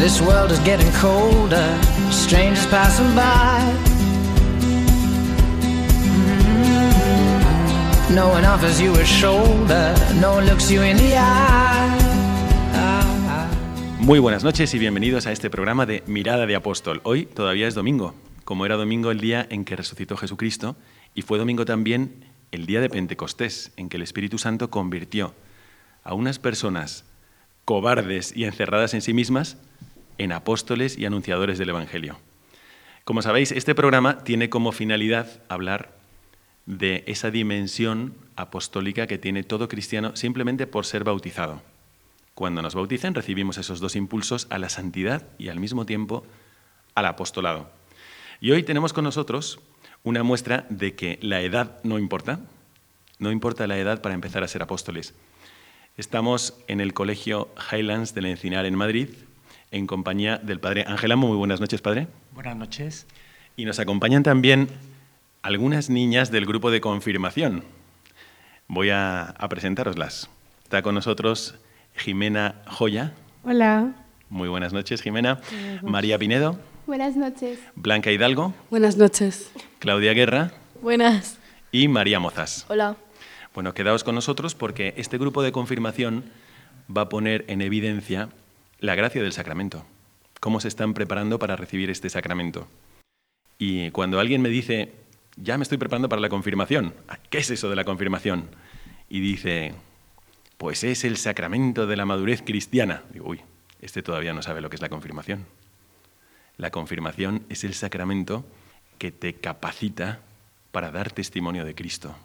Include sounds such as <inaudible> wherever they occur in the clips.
This world is getting colder, strangers passing by. Mm-hmm. No one offers you a shoulder, no one looks you in the eye. Muy buenas noches y bienvenidos a este programa de Mirada de Apóstol. Hoy todavía es domingo, como era domingo el día en que resucitó Jesucristo, y fue domingo también el día de Pentecostés, en que el Espíritu Santo convirtió a unas personas cobardes y encerradas en sí mismas en apóstoles y anunciadores del Evangelio. Como sabéis, este programa tiene como finalidad hablar de esa dimensión apostólica que tiene todo cristiano simplemente por ser bautizado. Cuando nos bauticen recibimos esos dos impulsos a la santidad y al mismo tiempo al apostolado. Y hoy tenemos con nosotros una muestra de que la edad no importa, no importa la edad para empezar a ser apóstoles. Estamos en el Colegio Highlands del Encinar en Madrid, en compañía del padre Ángel Amo. Muy buenas noches, padre. Buenas noches. Y nos acompañan también algunas niñas del grupo de confirmación. Voy a, a presentároslas. Está con nosotros Jimena Joya. Hola. Muy buenas noches, Jimena. María Pinedo. Buenas noches. Blanca Hidalgo. Buenas noches. Claudia Guerra. Buenas. Y María Mozas. Hola. Bueno, quedaos con nosotros porque este grupo de confirmación va a poner en evidencia la gracia del sacramento. Cómo se están preparando para recibir este sacramento. Y cuando alguien me dice, ya me estoy preparando para la confirmación, ¿qué es eso de la confirmación? Y dice, pues es el sacramento de la madurez cristiana. Digo, uy, este todavía no sabe lo que es la confirmación. La confirmación es el sacramento que te capacita para dar testimonio de Cristo.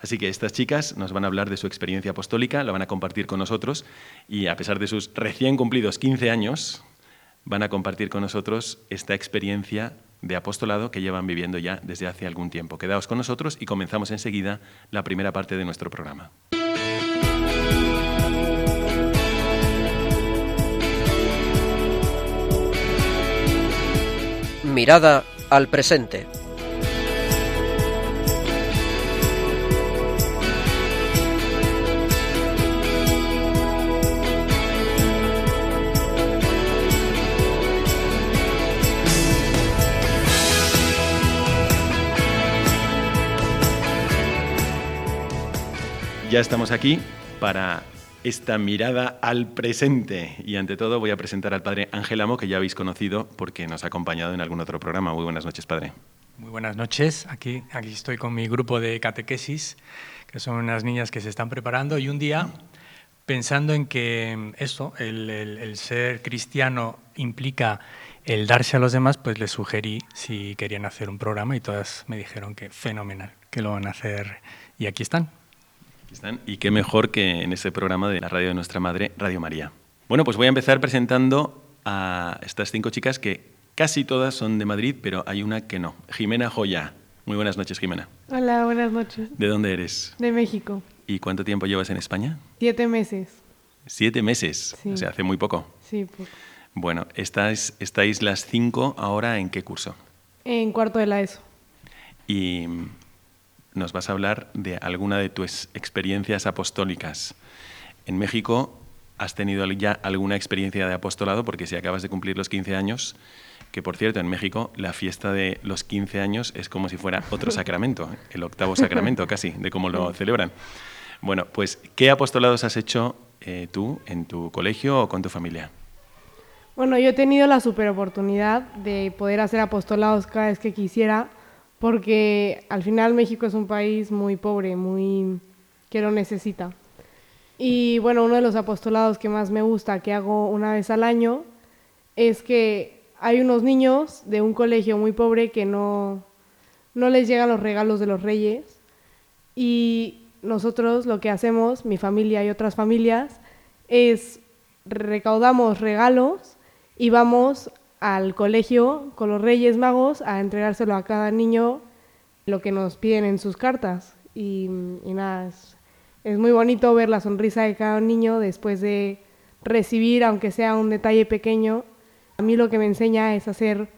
Así que estas chicas nos van a hablar de su experiencia apostólica, la van a compartir con nosotros y a pesar de sus recién cumplidos 15 años, van a compartir con nosotros esta experiencia de apostolado que llevan viviendo ya desde hace algún tiempo. Quedaos con nosotros y comenzamos enseguida la primera parte de nuestro programa. Mirada al presente. Ya estamos aquí para esta mirada al presente. Y ante todo voy a presentar al padre Ángel Amo, que ya habéis conocido porque nos ha acompañado en algún otro programa. Muy buenas noches, padre. Muy buenas noches. Aquí, aquí estoy con mi grupo de catequesis, que son unas niñas que se están preparando. Y un día, pensando en que eso, el, el, el ser cristiano implica el darse a los demás, pues les sugerí si querían hacer un programa y todas me dijeron que fenomenal, que lo van a hacer. Y aquí están. Aquí están. Y qué mejor que en ese programa de la radio de nuestra madre, Radio María. Bueno, pues voy a empezar presentando a estas cinco chicas que casi todas son de Madrid, pero hay una que no. Jimena Joya. Muy buenas noches, Jimena. Hola, buenas noches. ¿De dónde eres? De México. ¿Y cuánto tiempo llevas en España? Siete meses. Siete meses. Sí. O sea, hace muy poco. Sí, pues. Bueno, estáis, estáis las cinco ahora en qué curso? En cuarto de la ESO. Y nos vas a hablar de alguna de tus experiencias apostólicas. En México has tenido ya alguna experiencia de apostolado, porque si acabas de cumplir los 15 años, que por cierto, en México la fiesta de los 15 años es como si fuera otro <laughs> sacramento, el octavo sacramento casi, de cómo lo celebran. Bueno, pues, ¿qué apostolados has hecho eh, tú en tu colegio o con tu familia? Bueno, yo he tenido la super oportunidad de poder hacer apostolados cada vez que quisiera, porque al final México es un país muy pobre, muy que lo necesita. Y bueno, uno de los apostolados que más me gusta, que hago una vez al año, es que hay unos niños de un colegio muy pobre que no, no les llegan los regalos de los reyes. Y nosotros lo que hacemos, mi familia y otras familias, es recaudamos regalos y vamos al colegio con los Reyes Magos a entregárselo a cada niño lo que nos piden en sus cartas. Y, y nada, es, es muy bonito ver la sonrisa de cada niño después de recibir, aunque sea un detalle pequeño. A mí lo que me enseña es a ser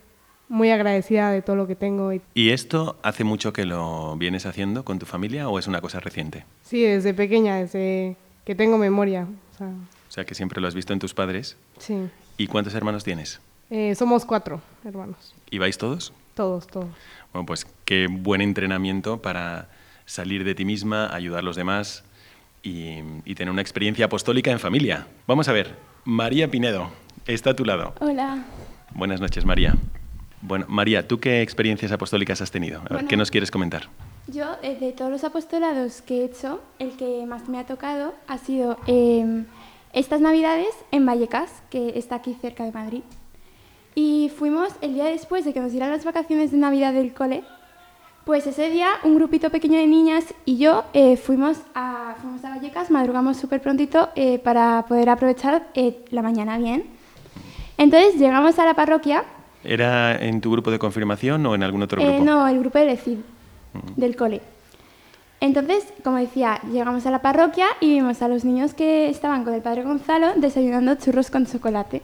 muy agradecida de todo lo que tengo. ¿Y esto hace mucho que lo vienes haciendo con tu familia o es una cosa reciente? Sí, desde pequeña, desde que tengo memoria. O sea, O sea, que siempre lo has visto en tus padres. sí. ¿Y cuántos hermanos tienes? Eh, somos cuatro hermanos, ¿Y vais todos? todos, todos. Bueno, pues qué buen entrenamiento para salir de ti misma, ayudar a los demás y, y tener una experiencia apostólica en familia. Vamos a ver, María Pinedo está a tu lado. Hola. Buenas noches, María. Bueno, María, ¿tú qué experiencias apostólicas has tenido? A ver, Bueno. ¿qué nos quieres comentar? Yo, eh, de todos los apostolados que he hecho, el que más me ha tocado ha sido eh, estas Navidades en Vallecas, que está aquí cerca de Madrid. Y fuimos el día después de que nos dieran las vacaciones de Navidad del cole. Pues ese día un grupito pequeño de niñas y yo eh, fuimos, a, fuimos a Vallecas, madrugamos súper prontito eh, para poder aprovechar eh, la mañana bien. Entonces llegamos a la parroquia ¿Era en tu grupo de confirmación o en algún otro grupo? no, el grupo de ECID, del cole. Entonces, como decía, llegamos a la parroquia y vimos a los niños que estaban con el padre Gonzalo desayunando churros con chocolate.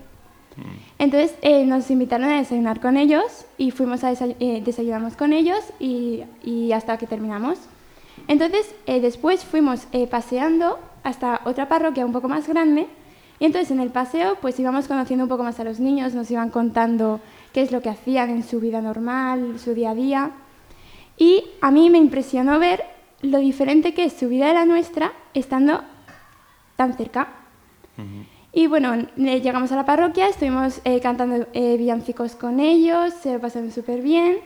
Entonces eh, nos invitaron a desayunar con ellos y fuimos a desay- eh, desayunamos con ellos y, y hasta que terminamos. Entonces, eh, después fuimos eh, paseando hasta otra parroquia un poco más grande y entonces en el paseo pues íbamos conociendo un poco más a los niños, nos iban contando qué es lo que hacían en su vida normal, su día a día. Y a mí me impresionó ver lo diferente que es su vida de la nuestra estando tan cerca. Y bueno, eh, llegamos a la parroquia, estuvimos eh, cantando eh, villancicos con ellos, se lo pasaron súper bien.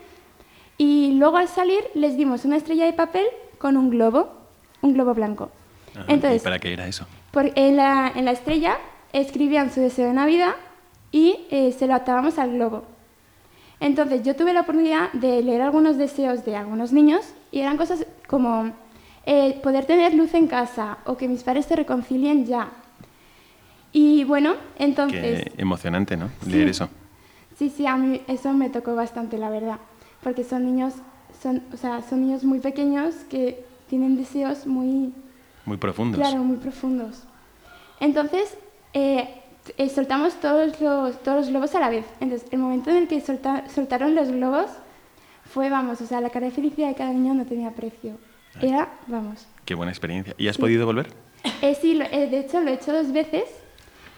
Y luego al salir les dimos una estrella de papel con un globo, un globo blanco. Ajá, Entonces, ¿Y para qué era eso? por- en, la, en la estrella escribían su deseo de Navidad y eh, se lo atábamos al globo. Entonces yo tuve la oportunidad de leer algunos deseos de algunos niños y eran cosas como eh, poder tener luz en casa o que mis padres se reconcilien ya. Y bueno, entonces... Qué emocionante, ¿no? Sí. Leer eso. Sí, sí, a mí eso me tocó bastante, la verdad, porque son niños, son, o sea, son niños muy pequeños que tienen deseos muy, Muy profundos. Claro, muy profundos. Entonces, eh, eh, soltamos todos los, todos los globos a la vez. Entonces, el momento en el que solta- soltaron los globos fue, vamos, o sea, la cara de felicidad de cada niño no tenía precio. Era, vamos. Qué buena experiencia. ¿Y has Sí. podido volver? Eh, sí, lo- eh, de hecho lo he hecho dos veces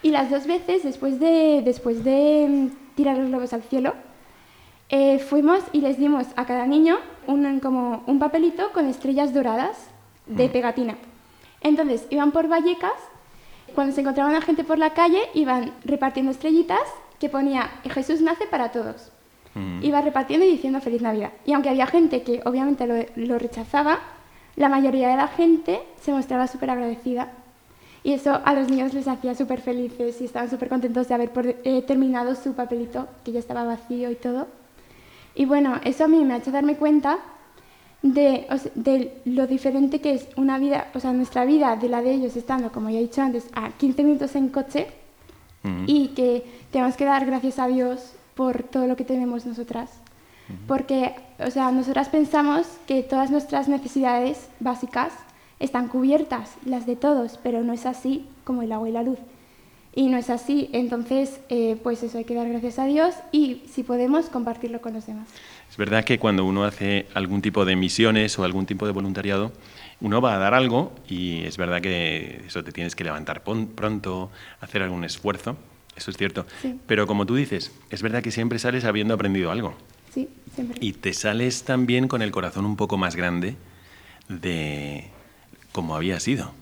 y las dos veces después de, después de mm, tirar los globos al cielo, eh, fuimos y les dimos a cada niño un, como un papelito con estrellas doradas de pegatina. Entonces iban por Vallecas, cuando se encontraban a gente por la calle iban repartiendo estrellitas que ponía Jesús nace para todos. Mm. Iba repartiendo y diciendo feliz Navidad. Y aunque había gente que obviamente lo, lo rechazaba, la mayoría de la gente se mostraba súper agradecida. Y eso a los niños les hacía súper felices y estaban súper contentos de haber eh, terminado su papelito, que ya estaba vacío y todo. Y bueno, eso a mí me ha hecho darme cuenta de, o sea, de lo diferente que es una vida, o sea, nuestra vida de la de ellos estando, como ya he dicho antes, a 15 minutos en coche y que tenemos que dar gracias a Dios por todo lo que tenemos nosotras. Porque, o sea, nosotras pensamos que todas nuestras necesidades básicas están cubiertas, las de todos, pero no es así como el agua y la luz. Y no es así, entonces, eh, pues eso hay que dar gracias a Dios y, si podemos, compartirlo con los demás. Es verdad que cuando uno hace algún tipo de misiones o algún tipo de voluntariado, uno va a dar algo y es verdad que eso te tienes que levantar pronto, hacer algún esfuerzo, eso es cierto. Sí. Pero como tú dices, es verdad que siempre sales habiendo aprendido algo Sí, siempre. y te sales también con el corazón un poco más grande de como había sido,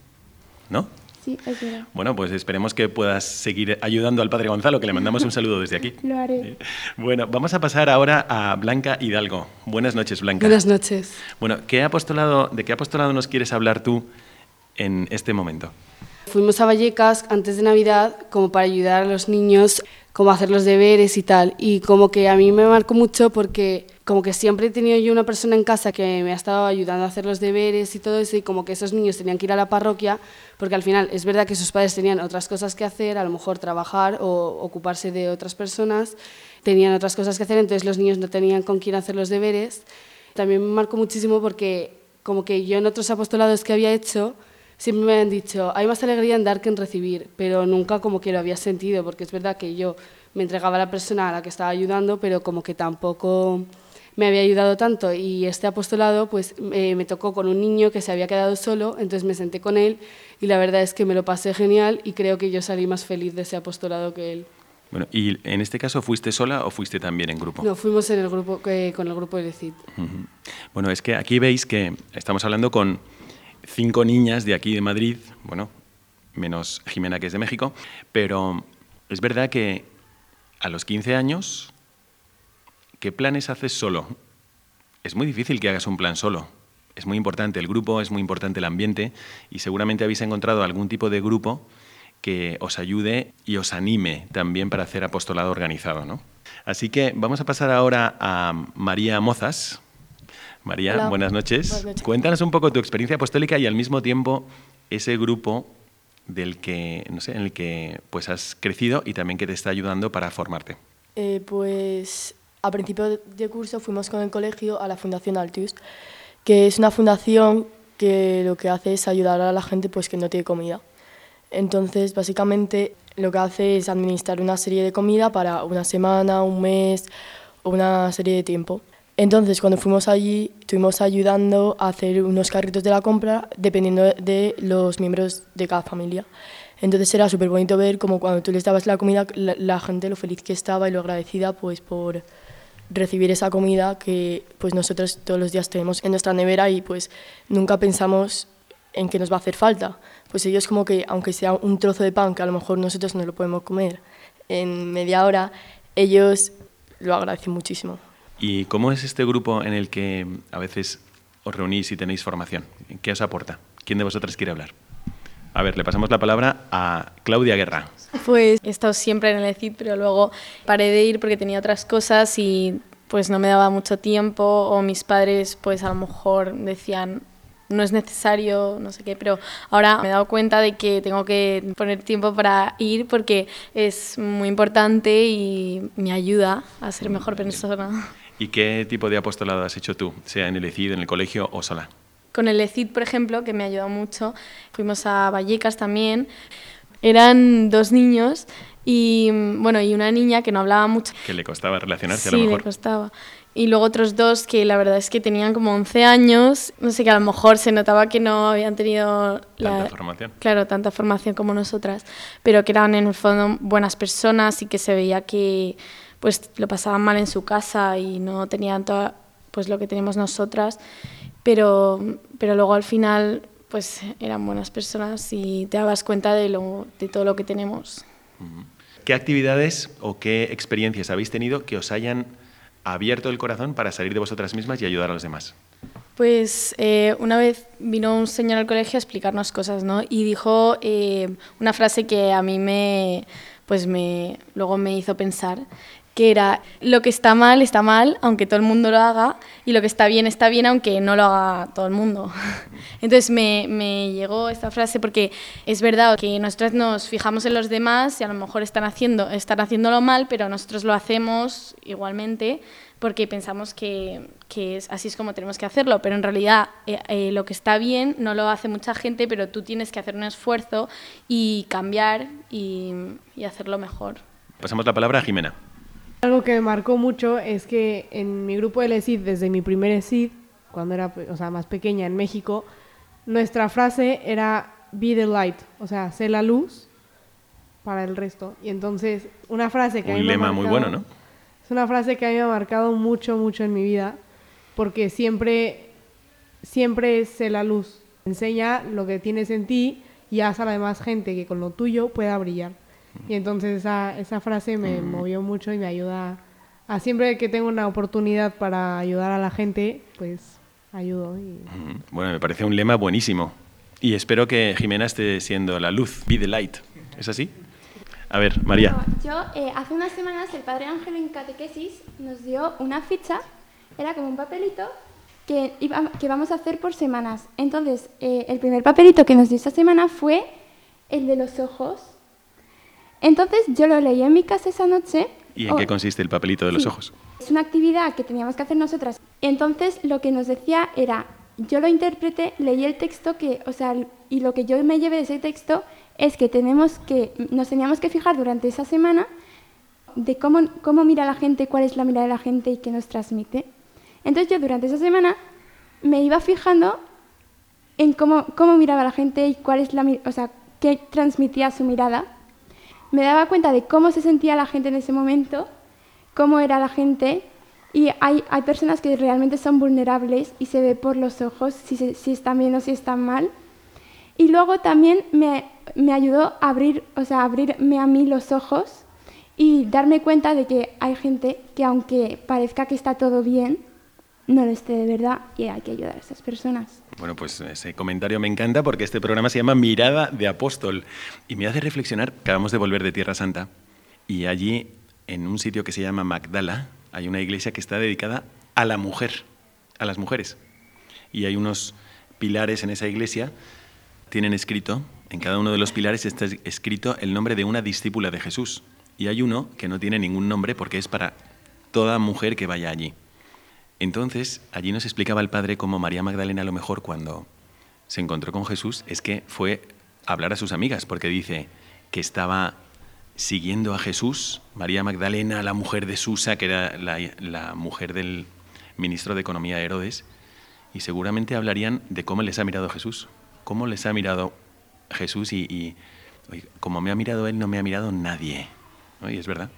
¿no? Sí, es verdad. Bueno, pues esperemos que puedas seguir ayudando al Padre Gonzalo, que le mandamos un saludo desde aquí. <laughs> Lo haré. Bueno, vamos a pasar ahora a Blanca Hidalgo. Buenas noches, Blanca. Buenas noches. Bueno, ¿qué apostolado, ¿de qué apostolado nos quieres hablar tú en este momento? Fuimos a Vallecas antes de Navidad como para ayudar a los niños como a hacer los deberes y tal. Y como que a mí me marcó mucho porque como que siempre he tenido yo una persona en casa que me ha estado ayudando a hacer los deberes y todo eso y como que esos niños tenían que ir a la parroquia porque al final es verdad que sus padres tenían otras cosas que hacer, a lo mejor trabajar o ocuparse de otras personas, tenían otras cosas que hacer, entonces los niños no tenían con quién hacer los deberes. También me marcó muchísimo porque como que yo en otros apostolados que había hecho siempre me han dicho, hay más alegría en dar que en recibir, pero nunca como que lo había sentido, porque es verdad que yo me entregaba a la persona a la que estaba ayudando, pero como que tampoco me había ayudado tanto. Y este apostolado pues eh, me tocó con un niño que se había quedado solo, entonces me senté con él y la verdad es que me lo pasé genial y creo que yo salí más feliz de ese apostolado que él. Bueno, ¿y en este caso fuiste sola o fuiste también en grupo? No, fuimos en el grupo, eh, con el grupo de CID. Bueno, es que aquí veis que estamos hablando con cinco niñas de aquí de Madrid, bueno, menos Jimena que es de México, pero es verdad que a los 15 años, ¿qué planes haces solo? Es muy difícil que hagas un plan solo. Es muy importante el grupo, es muy importante el ambiente y seguramente habéis encontrado algún tipo de grupo que os ayude y os anime también para hacer apostolado organizado, ¿no? Así que vamos a pasar ahora a María Mozas. María, Hola. buenas noches. Buenas noches. Cuéntanos un poco tu experiencia apostólica y al mismo tiempo ese grupo del que, no sé, en el que pues has crecido y también que te está ayudando para formarte. Eh, pues a principio de curso fuimos con el colegio a la Fundación Altius, que es una fundación que lo que hace es ayudar a la gente pues, que no tiene comida. Entonces, básicamente, lo que hace es administrar una serie de comida para una semana, un mes una serie de tiempo. Entonces, cuando fuimos allí, estuvimos ayudando a hacer unos carritos de la compra dependiendo de los miembros de cada familia. Entonces era súper bonito ver como cuando tú les dabas la comida, la, la gente lo feliz que estaba y lo agradecida pues por recibir esa comida que pues nosotros todos los días tenemos en nuestra nevera y pues nunca pensamos en que nos va a hacer falta. Pues ellos como que aunque sea un trozo de pan que a lo mejor nosotros no lo podemos comer en media hora, ellos lo agradecen muchísimo. ¿Y cómo es este grupo en el que a veces os reunís y tenéis formación? ¿Qué os aporta? ¿Quién de vosotras quiere hablar? A ver, le pasamos la palabra a Claudia Guerra. Pues he estado siempre en el ECID, pero luego paré de ir porque tenía otras cosas y pues no me daba mucho tiempo o mis padres pues a lo mejor decían no es necesario, no sé qué, pero ahora me he dado cuenta de que tengo que poner tiempo para ir porque es muy importante y me ayuda a ser mejor persona. ¿Y qué tipo de apostolado has hecho tú, sea en el ECID, en el colegio o sola? Con el ECID, por ejemplo, que me ha ayudado mucho, fuimos a Vallecas también. Eran dos niños y, bueno, y una niña que no hablaba mucho. Que le costaba relacionarse a Sí, lo le mejor. costaba. Y luego otros dos que la verdad es que tenían como 11 años, no sé, que a lo mejor se notaba que no habían tenido Tanta formación. Claro, tanta formación como nosotras, pero que eran en el fondo buenas personas y que se veía que pues lo pasaban mal en su casa y no tenían todo pues lo que tenemos nosotras, pero, pero luego al final pues eran buenas personas y te dabas cuenta de, lo, de todo lo que tenemos. ¿Qué actividades o qué experiencias habéis tenido que os hayan abierto el corazón para salir de vosotras mismas y ayudar a los demás? Pues eh, una vez vino un señor al colegio a explicarnos cosas, ¿no? Y dijo eh, una frase que a mí me, pues me, luego me hizo pensar, que era lo que está mal está mal, aunque todo el mundo lo haga, y lo que está bien está bien, aunque no lo haga todo el mundo. <laughs> Entonces me, me llegó esta frase porque es verdad que nosotros nos fijamos en los demás y a lo mejor están, haciendo, están haciéndolo mal, pero nosotros lo hacemos igualmente porque pensamos que, que es, así es como tenemos que hacerlo, pero en realidad eh, eh, lo que está bien no lo hace mucha gente, pero tú tienes que hacer un esfuerzo y cambiar y, y hacerlo mejor. Pasamos la palabra a Jimena. Algo que me marcó mucho es que en mi grupo de ESID, desde mi primer ESID, cuando era o sea, más pequeña en México, nuestra frase era be the light, o sea, sé la luz para el resto. Y entonces, una frase que a mí Un me ha lema muy marcado- bueno, ¿no? Es una frase que a mí me ha marcado mucho, mucho en mi vida, porque siempre, siempre sé la luz. enseña lo que tienes en ti y haz a la demás gente que con lo tuyo pueda brillar. Y entonces esa, esa frase me movió mucho y me ayuda a siempre que tengo una oportunidad para ayudar a la gente, pues ayudo. Bueno, me parece un lema buenísimo. Y espero que Jimena esté siendo la luz, be the light. ¿Es así? A ver, María. yo, eh, hace unas semanas, el Padre Ángel en catequesis nos dio una ficha, era como un papelito que, iba, que vamos a hacer por semanas. Entonces, eh, el primer papelito que nos dio esta semana fue el de los ojos. Entonces, yo lo leí en mi casa esa noche. ¿Y en qué consiste el papelito de los ojos? Es una actividad que teníamos que hacer nosotras. Entonces, lo que nos decía era, yo lo interpreté, leí el texto que, o sea, y lo que yo me llevé de ese texto es que, tenemos que nos teníamos que fijar durante esa semana de cómo, cómo mira la gente, cuál es la mirada de la gente y qué nos transmite. Entonces yo durante esa semana me iba fijando en cómo, cómo miraba la gente y cuál es la, o sea, qué transmitía su mirada. Me daba cuenta de cómo se sentía la gente en ese momento, cómo era la gente y hay, personas que realmente son vulnerables y se ve por los ojos si, si están bien o si están mal. Y luego también me, me ayudó a abrir, o sea, abrirme a mí los ojos y darme cuenta de que hay gente que aunque parezca que está todo bien, no lo esté de verdad y hay que ayudar a esas personas. Bueno, pues ese comentario me encanta porque este programa se llama Mirada de Apóstol y me hace reflexionar, acabamos de volver de Tierra Santa y allí en un sitio que se llama Magdala hay una iglesia que está dedicada a la mujer, a las mujeres. Y hay unos pilares en esa iglesia, tienen escrito en cada uno de los pilares está escrito el nombre de una discípula de Jesús. Y hay uno que no tiene ningún nombre porque es para toda mujer que vaya allí. Entonces, allí nos explicaba el padre cómo María Magdalena a lo mejor cuando se encontró con Jesús es que fue a hablar a sus amigas, porque dice que estaba siguiendo a Jesús, María Magdalena, la mujer de Susa, que era la, mujer del ministro de Economía de Herodes, y seguramente hablarían de cómo les ha mirado Jesús, cómo les ha mirado Jesús y, como me ha mirado Él, no me ha mirado nadie. Y es verdad.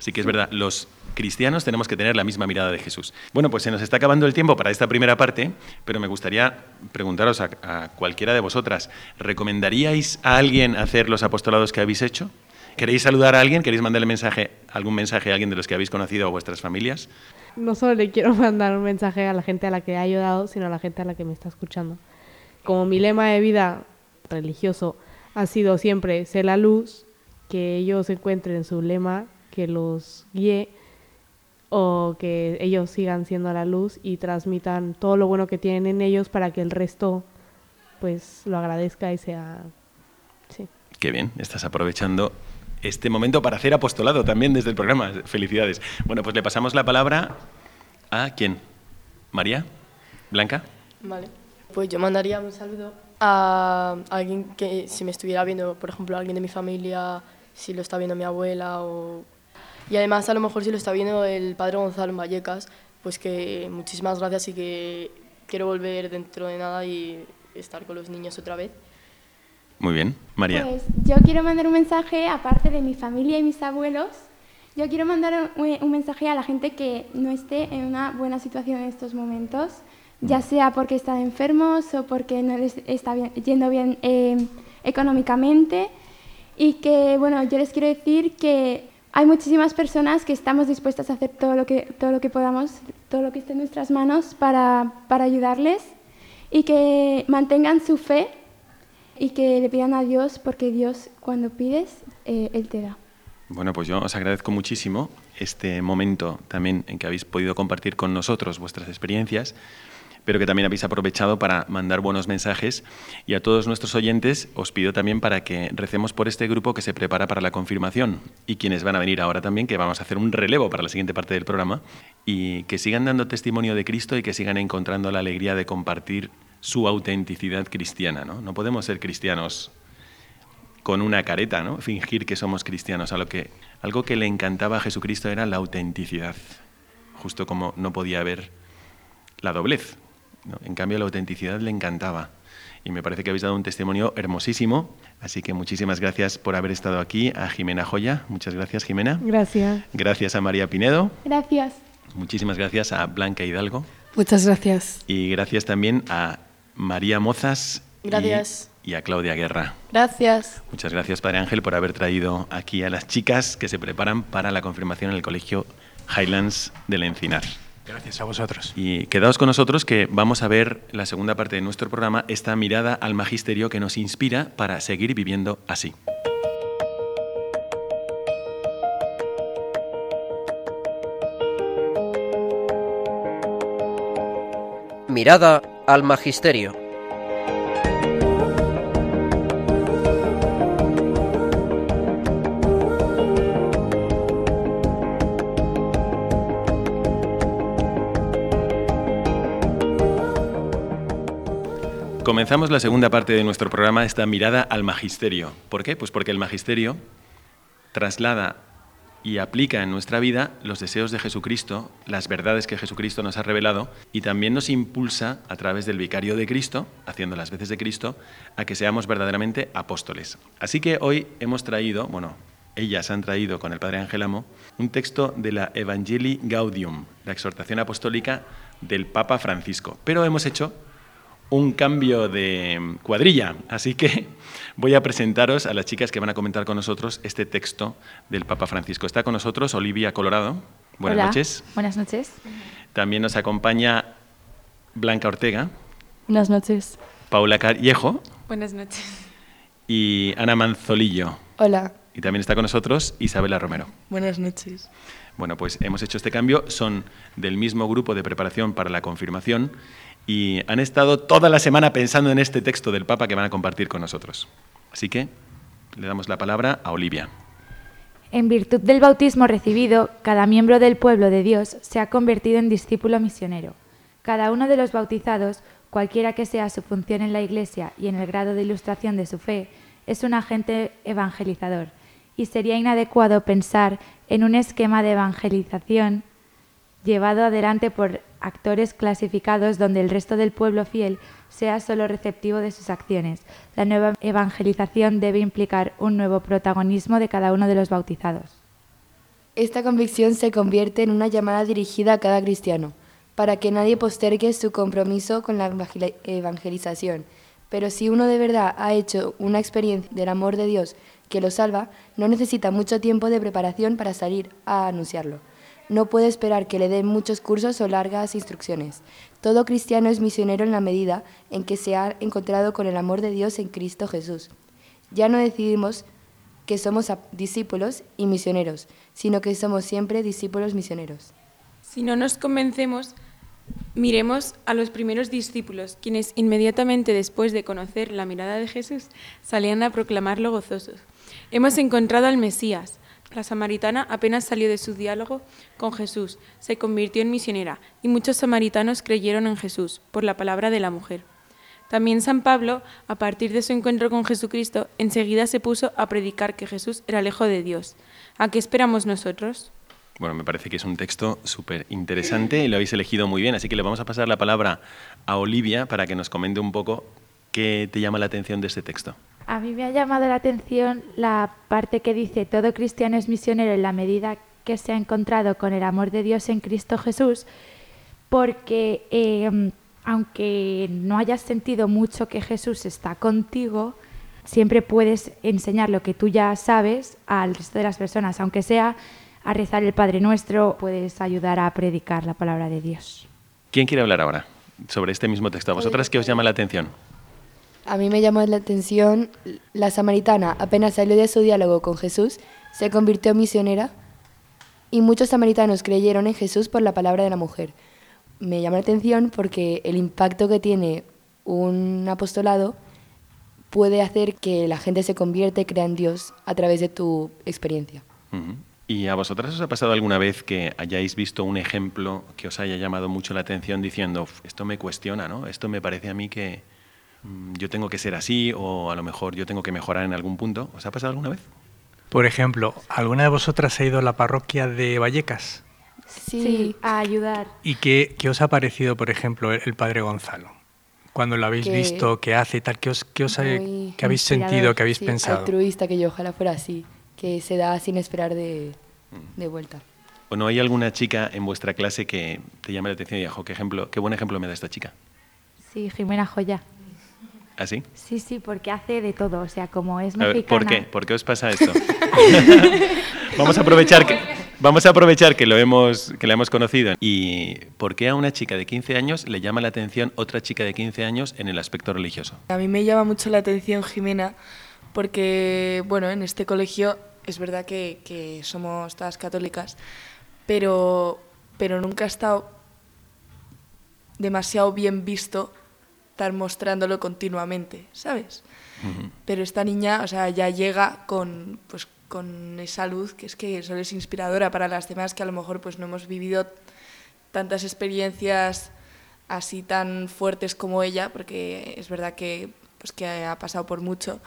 Sí que es verdad, los cristianos tenemos que tener la misma mirada de Jesús. Bueno, pues se nos está acabando el tiempo para esta primera parte, pero me gustaría preguntaros a, cualquiera de vosotras, ¿recomendaríais a alguien hacer los apostolados que habéis hecho? ¿Queréis saludar a alguien? ¿Queréis mandarle mensaje, algún mensaje a alguien de los que habéis conocido o vuestras familias? No solo le quiero <laughs> mandar un mensaje a la gente a la que he ayudado, sino a la gente a la que me está escuchando. Como mi lema de vida religioso ha sido siempre ser la luz, que ellos encuentren su lema, que los guíe o que ellos sigan siendo la luz y transmitan todo lo bueno que tienen en ellos para que el resto pues lo agradezca y sea sí. Qué bien, estás aprovechando este momento para hacer apostolado también desde el programa. Felicidades. Bueno, pues le pasamos la palabra a quién? María, Blanca. Vale. Pues yo mandaría un saludo a alguien que si me estuviera viendo, por ejemplo, alguien de mi familia, si lo está viendo mi abuela o... Y además a lo mejor si lo está viendo el padre Gonzalo en Vallecas, pues que muchísimas gracias y que quiero volver dentro de nada y estar con los niños otra vez. Muy bien, María. Pues yo quiero mandar un mensaje, aparte de mi familia y mis abuelos, yo quiero mandar un, un mensaje a la gente que no esté en una buena situación en estos momentos ya sea porque están enfermos o porque no les está bien, yendo bien eh, económicamente. Y que, bueno, yo les quiero decir que hay muchísimas personas que estamos dispuestas a hacer todo lo que, todo lo que podamos, todo lo que esté en nuestras manos para, para ayudarles y que mantengan su fe y que le pidan a Dios porque Dios cuando pides, eh, Él te da. Bueno, pues yo os agradezco muchísimo este momento también en que habéis podido compartir con nosotros vuestras experiencias pero que también habéis aprovechado para mandar buenos mensajes. Y a todos nuestros oyentes os pido también para que recemos por este grupo que se prepara para la confirmación y quienes van a venir ahora también, que vamos a hacer un relevo para la siguiente parte del programa, y que sigan dando testimonio de Cristo y que sigan encontrando la alegría de compartir su autenticidad cristiana. No, no podemos ser cristianos con una careta, ¿no? fingir que somos cristianos. A lo que, algo que le encantaba a Jesucristo era la autenticidad, justo como no podía haber la doblez. En cambio, la autenticidad le encantaba. Y me parece que habéis dado un testimonio hermosísimo. Así que muchísimas gracias por haber estado aquí. A Jimena Joya. Muchas gracias, Jimena. Gracias. Gracias a María Pinedo. Gracias. Muchísimas gracias a Blanca Hidalgo. Muchas gracias. Y gracias también a María Mozas Gracias. Y, y a Claudia Guerra. Gracias. Muchas gracias, Padre Ángel, por haber traído aquí a las chicas que se preparan para la confirmación en el Colegio Highlands del Encinar. Gracias a vosotros. Y quedaos con nosotros que vamos a ver la segunda parte de nuestro programa, esta mirada al magisterio que nos inspira para seguir viviendo así. Mirada al magisterio. Comenzamos la segunda parte de nuestro programa, esta mirada al magisterio. ¿Por qué? Pues porque el magisterio traslada y aplica en nuestra vida los deseos de Jesucristo, las verdades que Jesucristo nos ha revelado y también nos impulsa a través del vicario de Cristo, haciendo las veces de Cristo, a que seamos verdaderamente apóstoles. Así que hoy hemos traído, bueno, ellas han traído con el Padre Ángel Amo, un texto de la Evangelii Gaudium, la exhortación apostólica del Papa Francisco. Pero hemos hecho un cambio de cuadrilla, así que voy a presentaros a las chicas que van a comentar con nosotros este texto del Papa Francisco. Está con nosotros Olivia Colorado. Buenas Hola. noches. Buenas noches. También nos acompaña Blanca Ortega, Buenas noches. Paula Callejo Buenas noches. y Ana Manzolillo. Hola. Y también está con nosotros Isabela Romero. Buenas noches. Bueno, pues hemos hecho este cambio, son del mismo grupo de preparación para la confirmación y han estado toda la semana pensando en este texto del Papa que van a compartir con nosotros. Así que le damos la palabra a Olivia. En virtud del bautismo recibido, cada miembro del pueblo de Dios se ha convertido en discípulo misionero. Cada uno de los bautizados, cualquiera que sea su función en la Iglesia y en el grado de ilustración de su fe, es un agente evangelizador, y sería inadecuado pensar en un esquema de evangelización llevado adelante por actores clasificados donde el resto del pueblo fiel sea solo receptivo de sus acciones. La nueva evangelización debe implicar un nuevo protagonismo de cada uno de los bautizados. Esta convicción se convierte en una llamada dirigida a cada cristiano, para que nadie postergue su compromiso con la evangel- evangelización. Pero si uno de verdad ha hecho una experiencia del amor de Dios que lo salva, no necesita mucho tiempo de preparación para salir a anunciarlo. No puede esperar que le den muchos cursos o largas instrucciones. Todo cristiano es misionero en la medida en que se ha encontrado con el amor de Dios en Cristo Jesús. Ya no decidimos que somos discípulos y misioneros, sino que somos siempre discípulos misioneros. Si no nos convencemos, miremos a los primeros discípulos, quienes inmediatamente después de conocer la mirada de Jesús salían a proclamarlo gozosos. Hemos encontrado al Mesías. La samaritana apenas salió de su diálogo con Jesús, se convirtió en misionera y muchos samaritanos creyeron en Jesús por la palabra de la mujer. También San Pablo, a partir de su encuentro con Jesucristo, enseguida se puso a predicar que Jesús era lejos de Dios. ¿A qué esperamos nosotros? Bueno, me parece que es un texto súper interesante y lo habéis elegido muy bien, así que le vamos a pasar la palabra a Olivia para que nos comente un poco qué te llama la atención de este texto. A mí me ha llamado la atención la parte que dice todo cristiano es misionero en la medida que se ha encontrado con el amor de Dios en Cristo Jesús, porque eh, aunque no hayas sentido mucho que Jesús está contigo, siempre puedes enseñar lo que tú ya sabes al resto de las personas, aunque sea a rezar el Padre Nuestro, puedes ayudar a predicar la palabra de Dios. ¿Quién quiere hablar ahora sobre este mismo texto? ¿A vosotras qué os llama la atención? A mí me llamó la atención, la samaritana apenas salió de su diálogo con Jesús, se convirtió en misionera y muchos samaritanos creyeron en Jesús por la palabra de la mujer. Me llama la atención porque el impacto que tiene un apostolado puede hacer que la gente se convierta y crea en Dios a través de tu experiencia. ¿Y a vosotras os ha pasado alguna vez que hayáis visto un ejemplo que os haya llamado mucho la atención diciendo, "Uf, esto me cuestiona, ¿no? Esto me parece a mí que yo tengo que ser así o a lo mejor yo tengo que mejorar en algún punto? ¿Os ha pasado alguna vez? Por ejemplo, ¿alguna de vosotras ha ido a la parroquia de Vallecas? Sí, a ayudar. ¿Y qué, qué os ha parecido, por ejemplo, el, el padre Gonzalo? Cuando lo habéis Que- visto, qué hace y tal, ¿qué, os, qué, os ha- qué habéis sentido, qué habéis sí, pensado? Altruista que yo ojalá fuera así, que se da sin esperar de, de vuelta. ¿O no hay alguna chica en vuestra clase que te llame la atención y diga, "Jo, qué, ejemplo, qué buen ejemplo me da esta chica? Sí, Jimena Joya. ¿Así? Sí, sí, porque hace de todo, o sea, como es ver, mexicana... ¿Por qué? ¿Por qué os pasa esto? <laughs> vamos a aprovechar que vamos a aprovechar que lo hemos que la hemos conocido y ¿por qué a una chica de 15 años le llama la atención otra chica de 15 años en el aspecto religioso? A mí me llama mucho la atención Jimena porque, bueno, en este colegio es verdad que, que somos todas católicas, pero, pero nunca ha estado demasiado bien visto estar mostrándolo continuamente, ¿sabes? Pero esta niña, o sea, ya llega con, pues, con esa luz que es que solo es inspiradora para las demás que a lo mejor pues no hemos vivido tantas experiencias así tan fuertes como ella, porque es verdad que, pues, que ha pasado por mucho,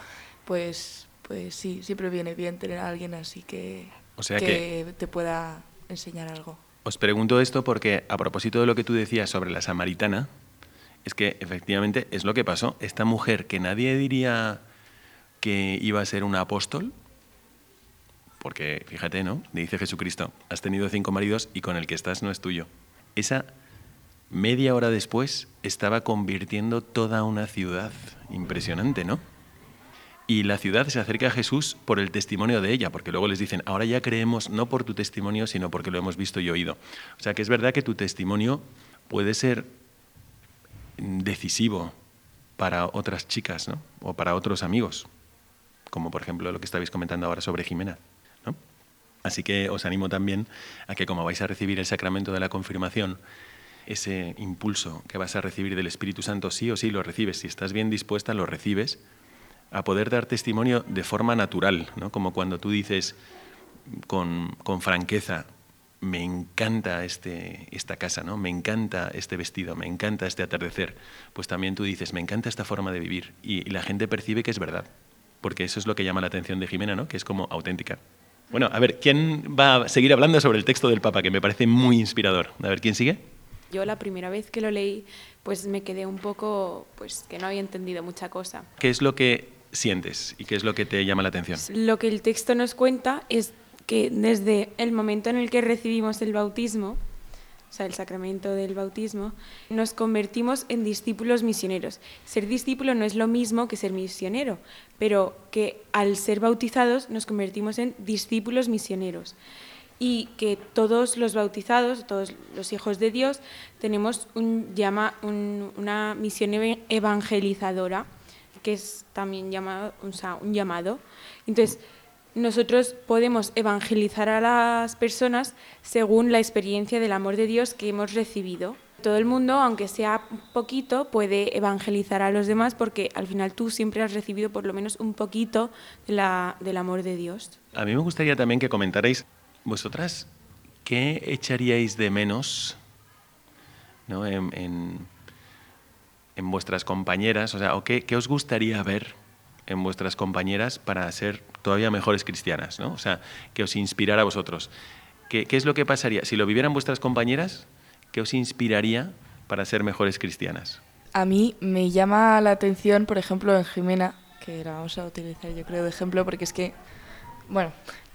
pues, pues sí, siempre viene bien tener a alguien así que, O sea que te pueda enseñar algo. Os pregunto esto porque a propósito de lo que tú decías sobre la samaritana, es que efectivamente es lo que pasó. Esta mujer que nadie diría que iba a ser un apóstol, porque fíjate, ¿no? Dice Jesucristo, has tenido cinco maridos y con el que estás no es tuyo. Esa media hora después estaba convirtiendo toda una ciudad. Impresionante, ¿no? Y la ciudad se acerca a Jesús por el testimonio de ella, porque luego les dicen, ahora ya creemos no por tu testimonio, sino porque lo hemos visto y oído. O sea que es verdad que tu testimonio puede ser decisivo para otras chicas, ¿no? O para otros amigos, como por ejemplo lo que estabais comentando ahora sobre Jimena, ¿no? Así que os animo también a que como vais a recibir el sacramento de la confirmación, ese impulso que vas a recibir del Espíritu Santo, sí o sí lo recibes, si estás bien dispuesta, lo recibes, a poder dar testimonio de forma natural, ¿no? como cuando tú dices con, con franqueza, me encanta este, esta casa, ¿no? me encanta este vestido, me encanta este atardecer, pues también tú dices, me encanta esta forma de vivir, y, y la gente percibe que es verdad, porque eso es lo que llama la atención de Jimena, ¿no? que es como auténtica. Bueno, a ver, ¿quién va a seguir hablando sobre el texto del Papa, que me parece muy inspirador? A ver, ¿quién sigue? Yo la primera vez que lo leí, pues me quedé un poco, pues que no había entendido mucha cosa. ¿Qué es lo que sientes y qué es lo que te llama la atención? Lo que el texto nos cuenta es que desde el momento en el que recibimos el bautismo, o sea, el sacramento del bautismo, nos convertimos en discípulos misioneros. Ser discípulo no es lo mismo que ser misionero, pero que al ser bautizados nos convertimos en discípulos misioneros. Y que todos los bautizados, todos los hijos de Dios, tenemos un llama, un, una misión evangelizadora, que es también llamado, o sea, un llamado. Entonces, nosotros podemos evangelizar a las personas según la experiencia del amor de Dios que hemos recibido. Todo el mundo, aunque sea poquito, puede evangelizar a los demás porque al final tú siempre has recibido por lo menos un poquito de la, del amor de Dios. A mí me gustaría también que comentarais, vosotras, ¿qué echaríais de menos ¿no? en, en, en vuestras compañeras? O sea, ¿o qué, qué os gustaría ver en vuestras compañeras para ser todavía mejores cristianas, ¿no? O sea, que os inspirara a vosotros. ¿Qué, ¿Qué, es lo que pasaría? Si lo vivieran vuestras compañeras, ¿qué os inspiraría para ser mejores cristianas? A mí me llama la atención, por ejemplo, en Jimena, que la vamos a utilizar yo creo de ejemplo, porque es que, bueno,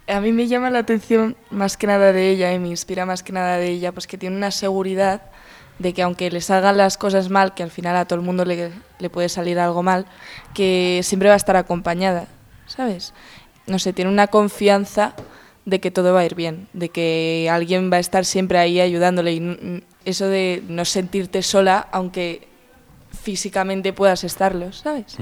a mí me llama la atención más que nada de ella y me inspira más que nada de ella, pues que tiene una seguridad de que aunque les hagan las cosas mal, que al final a todo el mundo le, le puede salir algo mal, que siempre va a estar acompañada, ¿sabes? No sé, tiene una confianza de que todo va a ir bien, de que alguien va a estar siempre ahí ayudándole y eso de no sentirte sola, aunque físicamente puedas estarlo, ¿sabes?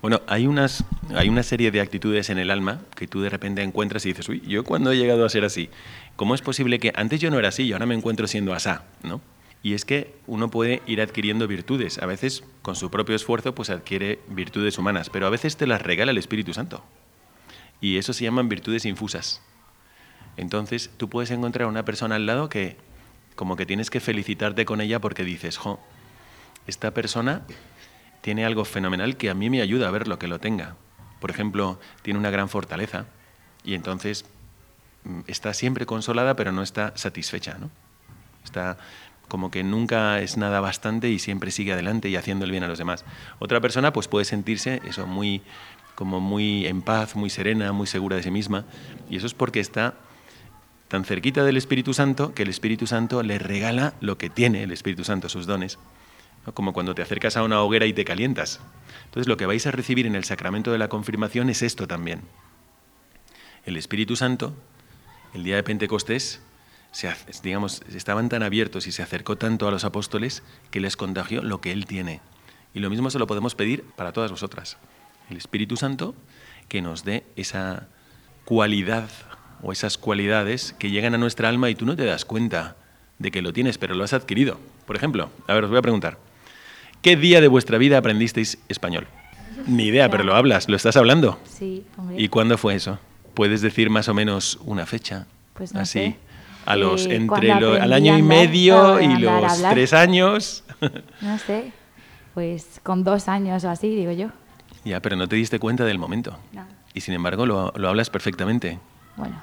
Bueno, hay, unas, hay una serie de actitudes en el alma que tú de repente encuentras y dices, uy, ¿yo cuándo he llegado a ser así? ¿Cómo es posible que antes yo no era así y ahora me encuentro siendo asá, ¿no? Y es que uno puede ir adquiriendo virtudes. A veces, con su propio esfuerzo, pues adquiere virtudes humanas, pero a veces te las regala el Espíritu Santo. Y eso se llaman virtudes infusas. Entonces, tú puedes encontrar a una persona al lado que como que tienes que felicitarte con ella porque dices, jo, esta persona tiene algo fenomenal que a mí me ayuda a ver lo que lo tenga. Por ejemplo, tiene una gran fortaleza y entonces está siempre consolada pero no está satisfecha, ¿no? Está como que nunca es nada bastante y siempre sigue adelante y haciendo el bien a los demás. Otra persona pues puede sentirse eso muy como muy en paz, muy serena, muy segura de sí misma y eso es porque está tan cerquita del Espíritu Santo que el Espíritu Santo le regala lo que tiene el Espíritu Santo, sus dones, como cuando te acercas a una hoguera y te calientas. Entonces lo que vais a recibir en el sacramento de la confirmación es esto también. El Espíritu Santo, el día de Pentecostés, se, digamos, estaban tan abiertos y se acercó tanto a los apóstoles que les contagió lo que Él tiene. Y lo mismo se lo podemos pedir para todas vosotras. El Espíritu Santo que nos dé esa cualidad o esas cualidades que llegan a nuestra alma y tú no te das cuenta de que lo tienes, pero lo has adquirido. Por ejemplo, a ver, os voy a preguntar, ¿qué día de vuestra vida aprendisteis español? Ni idea, pero lo hablas, lo estás hablando. Sí, hombre. ¿Y cuándo fue eso? ¿Puedes decir más o menos una fecha? Pues no Así, sé. A los Eh, entre lo- al año y medio y los tres años. <laughs> No sé, pues con dos años o así, digo yo. ya, pero no te diste cuenta del momento. No. Y sin embargo lo, lo hablas perfectamente. Bueno.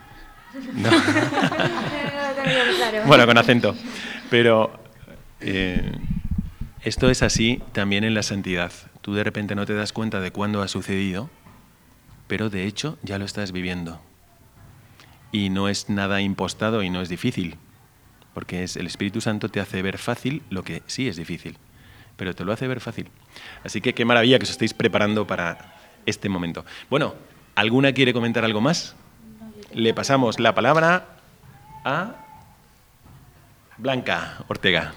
No. <laughs> Bueno, con acento. Pero eh, esto es así también en la santidad. Tú de repente no te das cuenta de cuándo ha sucedido, pero de hecho ya lo estás viviendo. Y no es nada impostado y no es difícil, porque es el Espíritu Santo te hace ver fácil lo que sí es difícil, pero te lo hace ver fácil. Así que qué maravilla que os estéis preparando para este momento. Bueno, ¿alguna quiere comentar algo más? Le pasamos la palabra a Blanca Ortega.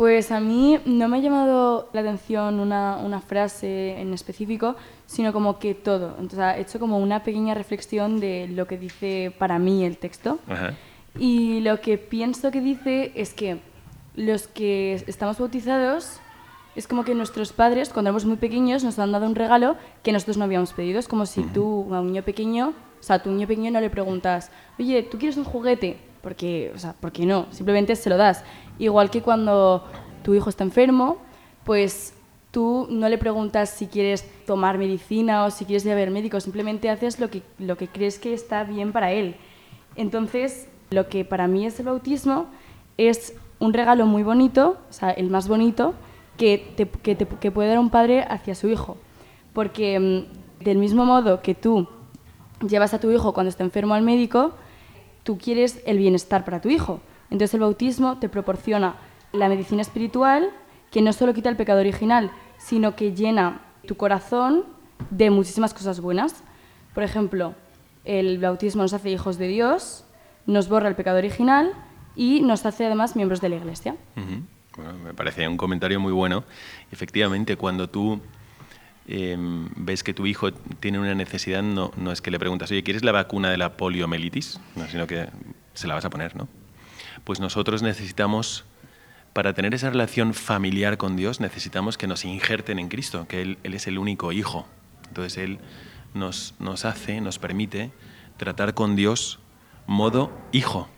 Pues a mí no me ha llamado la atención una, una frase en específico, sino como que todo. Entonces he hecho como una pequeña reflexión de lo que dice para mí el texto. Ajá. Y lo que pienso que dice es que los que estamos bautizados es como que nuestros padres, cuando éramos muy pequeños, nos han dado un regalo que nosotros no habíamos pedido. Es como si tú a un niño pequeño, o sea, a tu niño pequeño no le preguntas, oye, ¿tú quieres un juguete? Porque, o sea, ¿por qué no? Simplemente se lo das. Igual que cuando tu hijo está enfermo, pues tú no le preguntas si quieres tomar medicina o si quieres ir a médico, simplemente haces lo que, lo que crees que está bien para él. Entonces, lo que para mí es el bautismo es un regalo muy bonito, o sea, el más bonito que, te- que, te- que puede dar un padre hacia su hijo. Porque mm, del mismo modo que tú llevas a tu hijo cuando está enfermo al médico, tú quieres el bienestar para tu hijo. Entonces el bautismo te proporciona la medicina espiritual que no solo quita el pecado original, sino que llena tu corazón de muchísimas cosas buenas. Por ejemplo, el bautismo nos hace hijos de Dios, nos borra el pecado original y nos hace además miembros de la Iglesia. Me parece un comentario muy bueno. Efectivamente, cuando tú eh, ves que tu hijo tiene una necesidad, no, no es que le preguntas, oye, ¿quieres la vacuna de la poliomielitis? No, sino que se la vas a poner, ¿no? Pues nosotros necesitamos, para tener esa relación familiar con Dios, necesitamos que nos injerten en Cristo, que Él, Él es el único hijo. Entonces Él nos, nos hace, nos permite tratar con Dios modo hijo.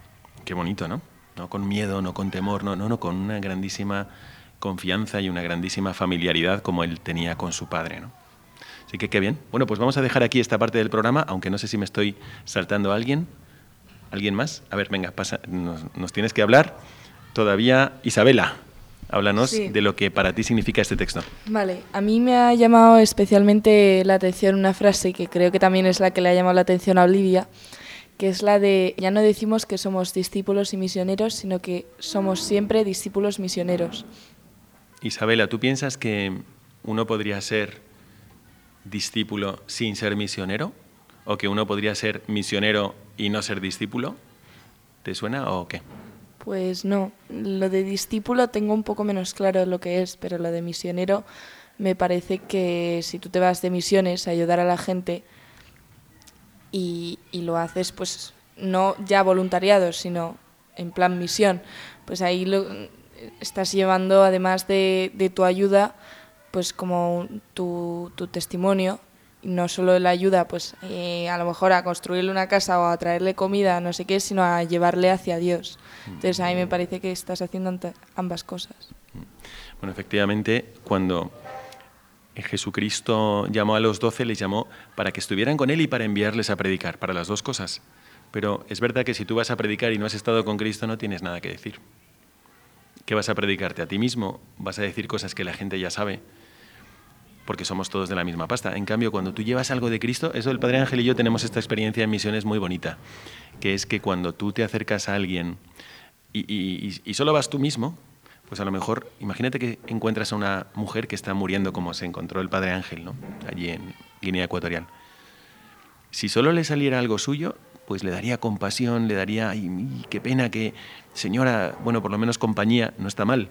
Qué bonito, ¿no? No con miedo, no con temor, no, no, no, con una grandísima confianza y una grandísima familiaridad como él tenía con su padre, ¿no? Así que qué bien. Bueno, pues vamos a dejar aquí esta parte del programa, aunque no sé si me estoy saltando a alguien. ¿Alguien más? A ver, venga, pasa, nos, nos tienes que hablar. Todavía, Isabela, háblanos Sí. de lo que para ti significa este texto. Vale, a mí me ha llamado especialmente la atención una frase que creo que también es la que le ha llamado la atención a Olivia, que es la de, ya no decimos que somos discípulos y misioneros, sino que somos siempre discípulos misioneros. Isabela, ¿tú piensas que uno podría ser discípulo sin ser misionero? ¿O que uno podría ser misionero y no ser discípulo? ¿Te suena o qué? Pues no, lo de discípulo tengo un poco menos claro lo que es, pero lo de misionero me parece que si tú te vas de misiones a ayudar a la gente y, y lo haces pues no ya voluntariado, sino en plan misión, pues ahí lo, estás llevando además de, de tu ayuda pues como tu, tu testimonio no solo la ayuda pues eh, a lo mejor a construirle una casa o a traerle comida, no sé qué, sino a llevarle hacia Dios. Entonces a mí me parece que estás haciendo ambas cosas. Bueno, efectivamente, cuando Jesucristo llamó a los doce, les llamó para que estuvieran con Él y para enviarles a predicar, para las dos cosas. Pero es verdad que si tú vas a predicar y no has estado con Cristo, no tienes nada que decir. ¿Qué vas a predicarte a ti mismo? Vas a decir cosas que la gente ya sabe, porque somos todos de la misma pasta. En cambio, cuando tú llevas algo de Cristo, eso el Padre Ángel y yo tenemos esta experiencia en misiones muy bonita, que es que cuando tú te acercas a alguien y- y solo vas tú mismo, Pues a lo mejor, imagínate que encuentras a una mujer que está muriendo como se encontró el padre Ángel, ¿no? Allí en Guinea Ecuatorial. Si solo le saliera algo suyo, pues le daría compasión, le daría, ay, qué pena que, señora, bueno, por lo menos compañía, no está mal.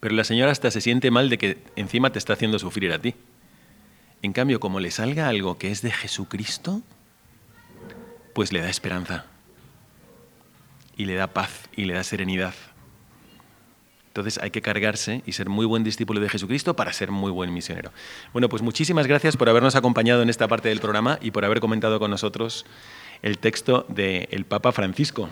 Pero la señora hasta se siente mal de que encima te está haciendo sufrir a ti. En cambio, como le salga algo que es de Jesucristo, pues le da esperanza. Y le da paz y le da serenidad. Entonces hay que cargarse y ser muy buen discípulo de Jesucristo para ser muy buen misionero. Bueno, pues muchísimas gracias por habernos acompañado en esta parte del programa y por haber comentado con nosotros el texto del Papa Francisco.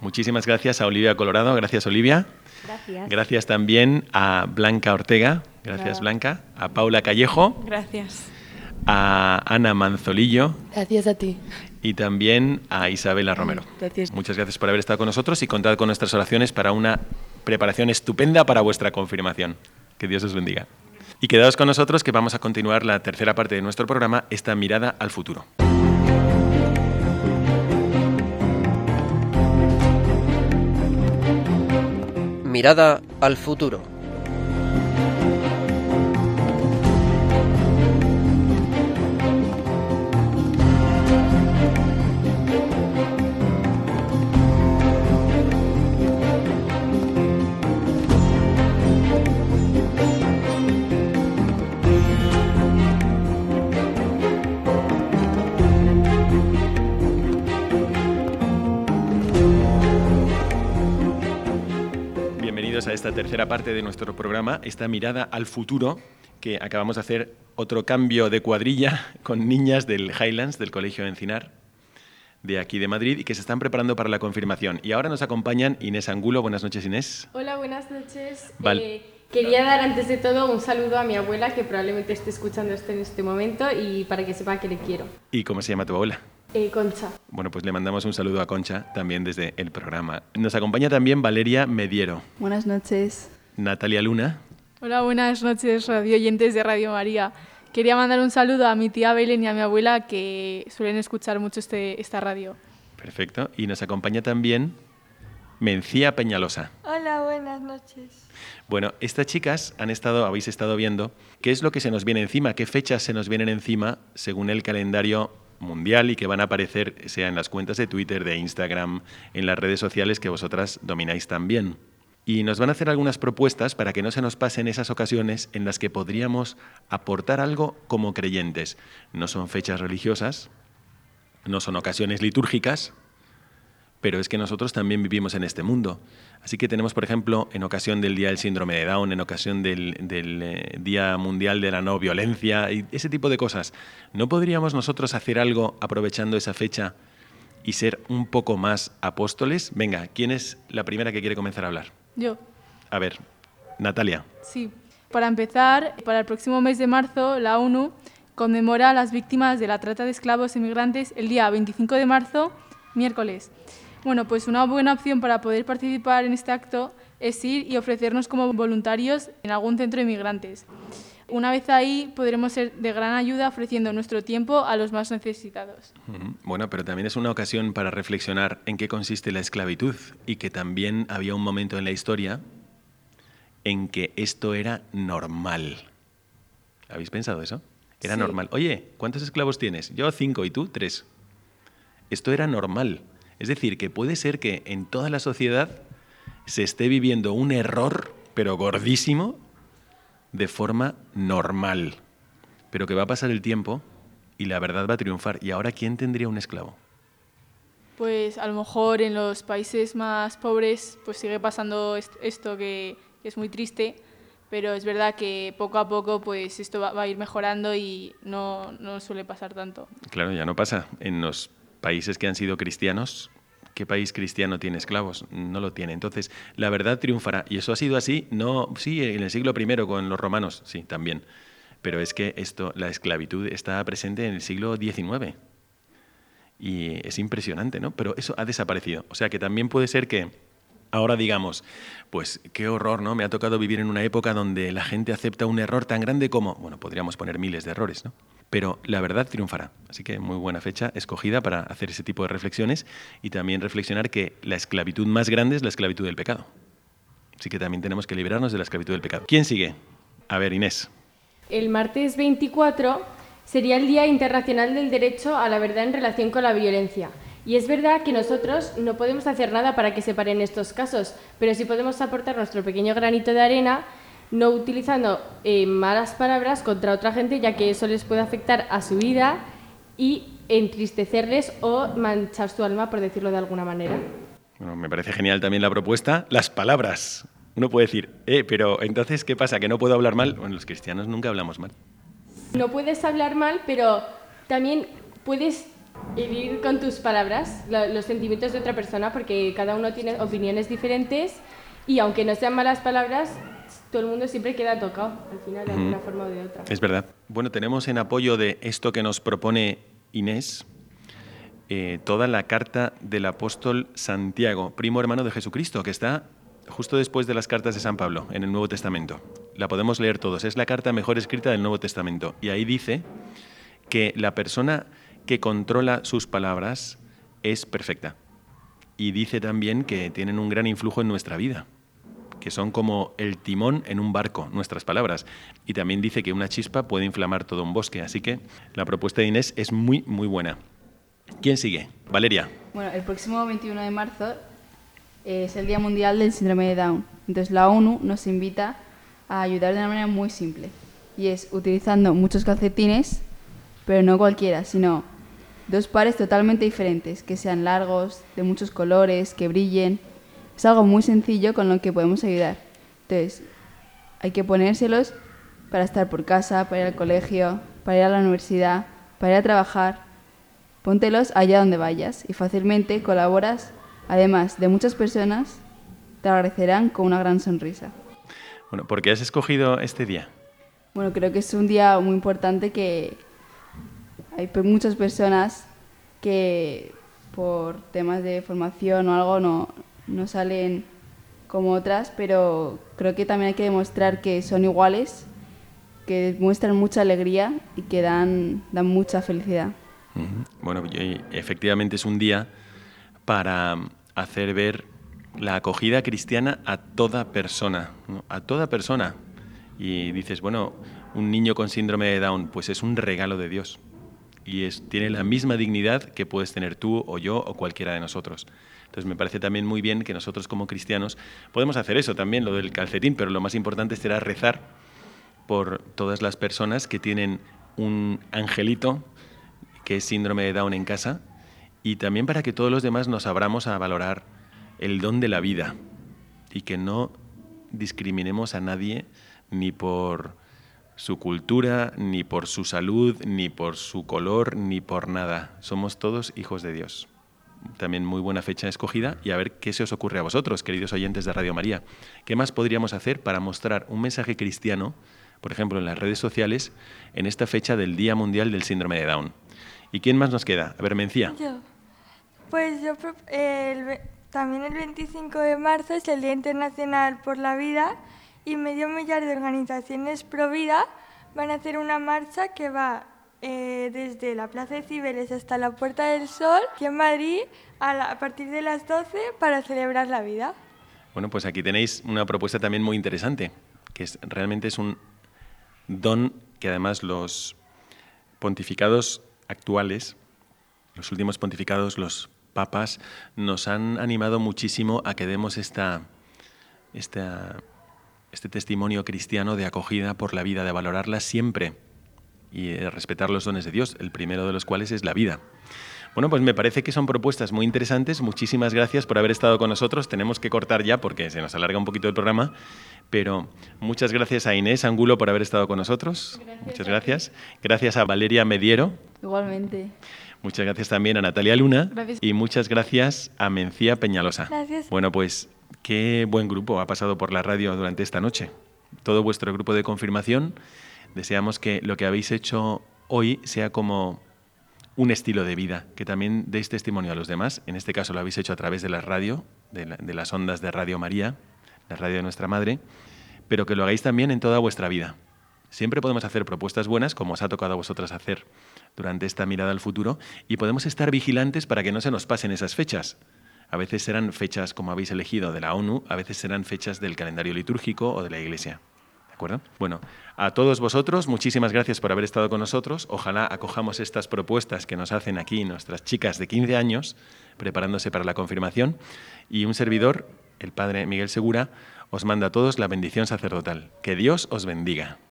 Muchísimas gracias a Olivia Colorado. Gracias, Olivia. Gracias. Gracias también a Blanca Ortega. Gracias, Blanca. A Paula Callejo. Gracias. A Ana Manzolillo. Gracias a ti. Y también a Isabela Romero. Gracias. Muchas gracias por haber estado con nosotros y contad con nuestras oraciones para una preparación estupenda para vuestra confirmación. Que Dios os bendiga. Y quedaos con nosotros que vamos a continuar la tercera parte de nuestro programa, esta mirada al futuro. Mirada al futuro. A esta tercera parte de nuestro programa, esta mirada al futuro, que acabamos de hacer otro cambio de cuadrilla con niñas del Highlands, del Colegio Encinar, de aquí de Madrid, y que se están preparando para la confirmación. Y ahora nos acompañan Inés Angulo. Buenas noches, Inés. Hola, buenas noches. Val- Eh, quería dar antes de todo un saludo a mi abuela que probablemente esté escuchando esto en este momento y para que sepa que le quiero. ¿Y cómo se llama tu abuela? Eh, Concha. Bueno, pues le mandamos un saludo a Concha también desde el programa. Nos acompaña también Valeria Mediero, Buenas noches. Natalia Luna, Hola, buenas noches, radio oyentes de Radio María. Quería mandar un saludo a mi tía Belén y a mi abuela que suelen escuchar mucho este, esta radio. perfecto, y nos acompaña también Mencía Peñalosa. Hola, buenas noches. Bueno, estas chicas han estado, habéis estado viendo qué es lo que se nos viene encima, qué fechas se nos vienen encima según el calendario mundial y que van a aparecer, sea en las cuentas de Twitter, de Instagram, en las redes sociales que vosotras domináis también. Y nos van a hacer algunas propuestas para que no se nos pasen esas ocasiones en las que podríamos aportar algo como creyentes. No son fechas religiosas, no son ocasiones litúrgicas, pero es que nosotros también vivimos en este mundo. Así que tenemos, por ejemplo, en ocasión del Día del Síndrome de Down, en ocasión del, del, eh, Día Mundial de la No Violencia y ese tipo de cosas, ¿no podríamos nosotros hacer algo aprovechando esa fecha y ser un poco más apóstoles? Venga, ¿quién es la primera que quiere comenzar a hablar? Yo, A ver, Natalia. sí. Para empezar, para el próximo mes de marzo, la ONU conmemora a las víctimas de la trata de esclavos inmigrantes el día 25 de marzo, miércoles. Bueno, pues una buena opción para poder participar en este acto es ir y ofrecernos como voluntarios en algún centro de inmigrantes. Una vez ahí podremos ser de gran ayuda ofreciendo nuestro tiempo a los más necesitados. Bueno, pero también es una ocasión para reflexionar en qué consiste la esclavitud y que también había un momento en la historia en que esto era normal. ¿Habéis pensado eso? Era Sí. normal. Oye, ¿cuántos esclavos tienes? Yo cinco y tú tres. Esto era normal. Es decir, que puede ser que en toda la sociedad se esté viviendo un error, pero gordísimo, de forma normal. Pero que va a pasar el tiempo y la verdad va a triunfar. ¿Y ahora quién tendría un esclavo? Pues a lo mejor en los países más pobres pues sigue pasando est- esto que, es muy triste, pero es verdad que poco a poco pues esto va, va a ir mejorando y no, no suele pasar tanto. Claro, ya no pasa. En los países que han sido cristianos, ¿qué país cristiano tiene esclavos? No lo tiene. Entonces, la verdad triunfará. Y eso ha sido así, no, sí, en el siglo I con los romanos, sí, también. Pero es que esto, la esclavitud está presente en el siglo XIX. Y es impresionante, ¿no? Pero eso ha desaparecido. O sea que también puede ser que ahora digamos, pues qué horror, ¿no? Me ha tocado vivir en una época donde la gente acepta un error tan grande como, bueno, podríamos poner miles de errores, ¿no? Pero la verdad triunfará. Así que muy buena fecha escogida para hacer ese tipo de reflexiones y también reflexionar que la esclavitud más grande es la esclavitud del pecado. Así que también tenemos que librarnos de la esclavitud del pecado. ¿Quién sigue? A ver, Inés. El martes 24 sería el Día Internacional del Derecho a la Verdad en relación con la violencia. Y es verdad que nosotros no podemos hacer nada para que se paren estos casos, pero sí podemos aportar nuestro pequeño granito de arena no utilizando eh, malas palabras contra otra gente, ya que eso les puede afectar a su vida y entristecerles o manchar su alma, por decirlo de alguna manera. Bueno, me parece genial también la propuesta. Las palabras. Uno puede decir, eh, pero entonces, ¿qué pasa? ¿Que no puedo hablar mal? Bueno, los cristianos nunca hablamos mal. No puedes hablar mal, pero también puedes herir con tus palabras los sentimientos de otra persona, porque cada uno tiene opiniones diferentes y aunque no sean malas palabras, todo el mundo siempre queda tocado, al final, de alguna forma o de otra. Es verdad. Bueno, tenemos en apoyo de esto que nos propone Inés, eh, toda la carta del apóstol Santiago, primo hermano de Jesucristo, que está justo después de las cartas de San Pablo en el Nuevo Testamento. La podemos leer todos. Es la carta mejor escrita del Nuevo Testamento. Y ahí dice que la persona que controla sus palabras es perfecta. Y dice también que tienen un gran influjo en nuestra vida que son como el timón en un barco, nuestras palabras. Y también dice que una chispa puede inflamar todo un bosque. Así que la propuesta de Inés es muy, muy buena. ¿Quién sigue? Valeria. Bueno, el próximo 21 de marzo es el Día Mundial del Síndrome de Down. Entonces la ONU nos invita a ayudar de una manera muy simple. Y es utilizando muchos calcetines, pero no cualquiera, sino dos pares totalmente diferentes, que sean largos, de muchos colores, que brillen es algo muy sencillo con lo que podemos ayudar. Entonces, hay que ponérselos para estar por casa, para ir al colegio, para ir a la universidad, para ir a trabajar. Póntelos allá donde vayas y fácilmente colaboras. Además de muchas personas, te agradecerán con una gran sonrisa. Bueno, ¿por qué has escogido este día? Bueno, creo que es un día muy importante que hay muchas personas que por temas de formación o algo no, no salen como otras, pero creo que también hay que demostrar que son iguales, que muestran mucha alegría y que dan, dan mucha felicidad. Bueno, efectivamente es un día para hacer ver la acogida cristiana a toda persona, a toda persona. Y dices, bueno, un niño con síndrome de Down, pues es un regalo de Dios. Y tiene la misma dignidad que puedes tener tú o yo o cualquiera de nosotros. Entonces me parece también muy bien que nosotros como cristianos podemos hacer eso también, lo del calcetín, pero lo más importante será rezar por todas las personas que tienen un angelito que es síndrome de Down en casa y también para que todos los demás nos abramos a valorar el don de la vida y que no discriminemos a nadie ni por su cultura, ni por su salud, ni por su color, ni por nada. Somos todos hijos de Dios también muy buena fecha escogida y a ver qué se os ocurre a vosotros, queridos oyentes de Radio María. ¿Qué más podríamos hacer para mostrar un mensaje cristiano, por ejemplo, en las redes sociales, en esta fecha del Día Mundial del Síndrome de Down? ¿Y quién más nos queda? A ver, Mencía. Yo. Pues yo también el 25 de marzo es el Día Internacional por la Vida y medio millar de organizaciones pro vida van a hacer una marcha que va eh, desde la Plaza de Cibeles hasta la Puerta del Sol, aquí en Madrid, a, partir de las 12 para celebrar la vida. Bueno, pues aquí tenéis una propuesta también muy interesante, que es, realmente es un don que además los pontificados actuales, los últimos pontificados, los papas, nos han animado muchísimo a que demos esta, esta, este testimonio cristiano de acogida por la vida, de valorarla siempre y eh, respetar los dones de Dios, el primero de los cuales es la vida. Bueno, pues me parece que son propuestas muy interesantes. Muchísimas gracias por haber estado con nosotros. Tenemos que cortar ya porque se nos alarga un poquito el programa, pero muchas gracias a Inés Angulo por haber estado con nosotros. muchas gracias. Gracias a Valeria Mediero. Igualmente. Muchas gracias también a Natalia Luna y muchas gracias a Mencía Peñalosa. Gracias. Bueno, pues qué buen grupo ha pasado por la radio durante esta noche. Todo vuestro grupo de confirmación Deseamos que lo que habéis hecho hoy sea como un estilo de vida, que también deis testimonio a los demás. En este caso lo habéis hecho a través de la radio, de, las ondas de Radio María, la radio de nuestra madre, pero que lo hagáis también en toda vuestra vida. Siempre podemos hacer propuestas buenas, como os ha tocado a vosotras hacer durante esta mirada al futuro, y podemos estar vigilantes para que no se nos pasen esas fechas. A veces serán fechas, como habéis elegido, de la ONU, a veces serán fechas del calendario litúrgico o de la Iglesia. ¿De acuerdo? Bueno, a todos vosotros, muchísimas gracias por haber estado con nosotros. Ojalá acojamos estas propuestas que nos hacen aquí nuestras chicas de 15 años, preparándose para la confirmación. Y un servidor, el Padre Miguel Segura, os manda a todos la bendición sacerdotal. Que Dios os bendiga.